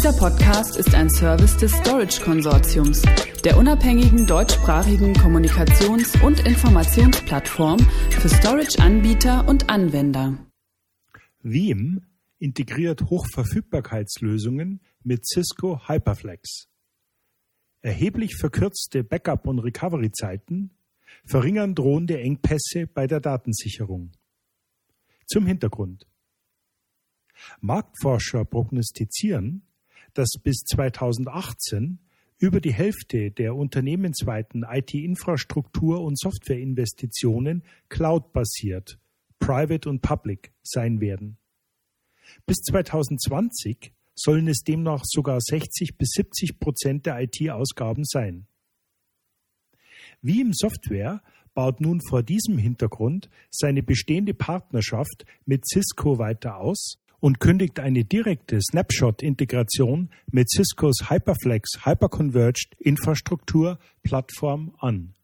Dieser Podcast ist ein Service des Storage Konsortiums, der unabhängigen deutschsprachigen Kommunikations- und Informationsplattform für Storage-Anbieter und Anwender. Veeam integriert Hochverfügbarkeitslösungen mit Cisco Hyperflex. Erheblich verkürzte Backup- und Recovery-Zeiten verringern drohende Engpässe bei der Datensicherung. Zum Hintergrund. Marktforscher prognostizieren, dass bis 2018 über die Hälfte der unternehmensweiten IT-Infrastruktur- und Softwareinvestitionen cloud-basiert, private und public sein werden. Bis 2020 sollen es demnach sogar 60 bis 70 Prozent der IT-Ausgaben sein. Wie im Software baut nun vor diesem Hintergrund seine bestehende Partnerschaft mit Cisco weiter aus und kündigt eine direkte Snapshot-Integration mit Ciscos Hyperflex Hyperconverged Infrastruktur Plattform an.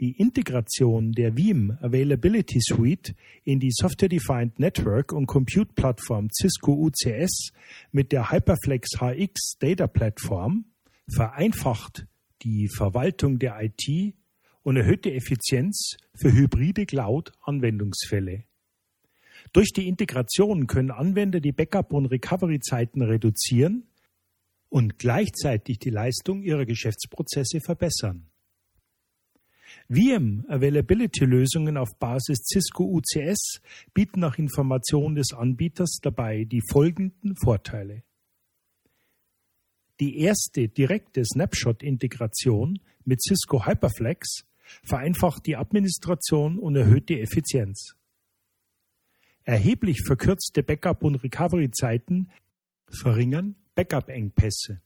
Die Integration der Veeam Availability Suite in die Software-Defined Network und Compute-Plattform Cisco UCS mit der Hyperflex HX Data Platform vereinfacht die Verwaltung der IT und erhöht die Effizienz für hybride Cloud-Anwendungsfälle. Durch die Integration können Anwender die Backup- und Recovery-Zeiten reduzieren und gleichzeitig die Leistung ihrer Geschäftsprozesse verbessern. VM Availability Lösungen auf Basis Cisco UCS bieten nach Information des Anbieters dabei die folgenden Vorteile. Die erste direkte Snapshot-Integration mit Cisco Hyperflex vereinfacht die Administration und erhöht die Effizienz. Erheblich verkürzte Backup- und Recovery-Zeiten verringern Backup-Engpässe.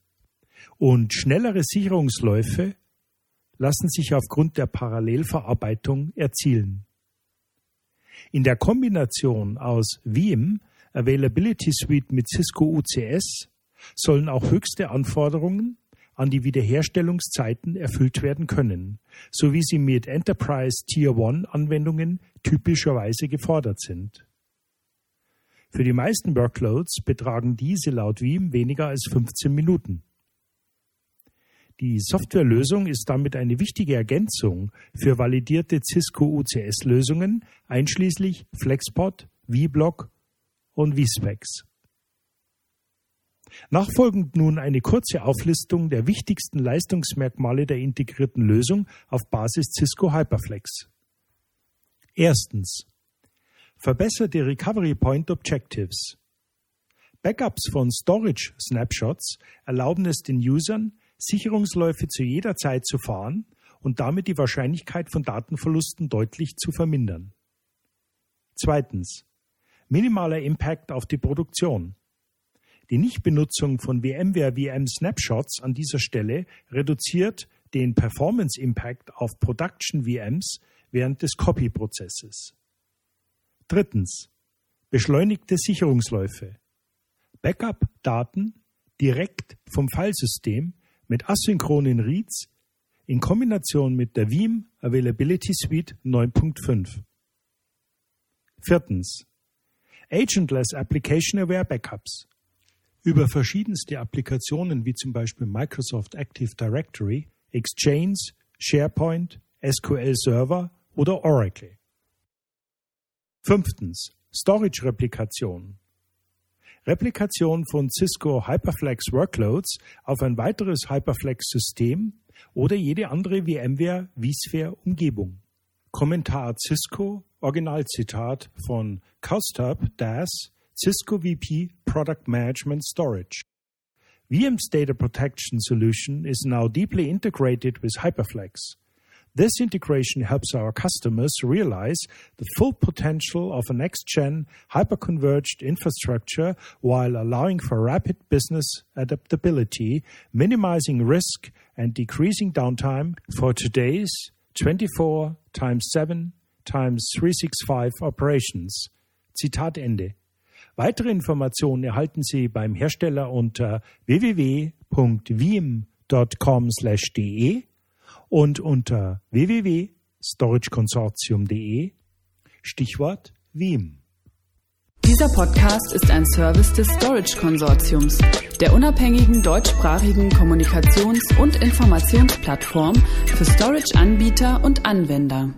Und schnellere Sicherungsläufe lassen sich aufgrund der Parallelverarbeitung erzielen. In der Kombination aus Veeam Availability Suite mit Cisco UCS sollen auch höchste Anforderungen an die Wiederherstellungszeiten erfüllt werden können, so wie sie mit Enterprise Tier 1 Anwendungen typischerweise gefordert sind. Für die meisten Workloads betragen diese laut Veeam weniger als 15 Minuten. Die Softwarelösung ist damit eine wichtige Ergänzung für validierte Cisco UCS-Lösungen, einschließlich FlexPod, vBlock und vSpecs. Nachfolgend nun eine kurze Auflistung der wichtigsten Leistungsmerkmale der integrierten Lösung auf Basis Cisco Hyperflex. Erstens Verbesserte Recovery Point Objectives. Backups von Storage Snapshots erlauben es den Usern, Sicherungsläufe zu jeder Zeit zu fahren und damit die Wahrscheinlichkeit von Datenverlusten deutlich zu vermindern. Zweitens. Minimaler Impact auf die Produktion. Die Nichtbenutzung von VMware VM Snapshots an dieser Stelle reduziert den Performance Impact auf Production VMs während des Copy-Prozesses. Drittens. Beschleunigte Sicherungsläufe. Backup-Daten direkt vom Filesystem mit asynchronen Reads in Kombination mit der Veeam Availability Suite 9.5. Viertens. Agentless Application Aware Backups. Über verschiedenste Applikationen wie zum Beispiel Microsoft Active Directory, Exchange, SharePoint, SQL Server oder Oracle. Fünftens. Storage-Replikation. Replikation von Cisco Hyperflex Workloads auf ein weiteres Hyperflex-System oder jede andere VMware vSphere Umgebung. Kommentar Cisco, Originalzitat von Kaustub Das, Cisco VP Product Management Storage. VM's data protection solution is now deeply integrated with Hyperflex. This integration helps our customers realize the full potential of a next-gen hyperconverged infrastructure while allowing for rapid business adaptability, minimizing risk and decreasing downtime for today's 24 times 7 times 365 operations. Zitat Ende. Weitere Informationen erhalten Sie beim Hersteller unter www.wiem.com/de und unter www.storageconsortium.de Stichwort Veeam. Dieser Podcast ist ein Service des Storage Konsortiums, der unabhängigen deutschsprachigen Kommunikations- und Informationsplattform für Storage-Anbieter und Anwender.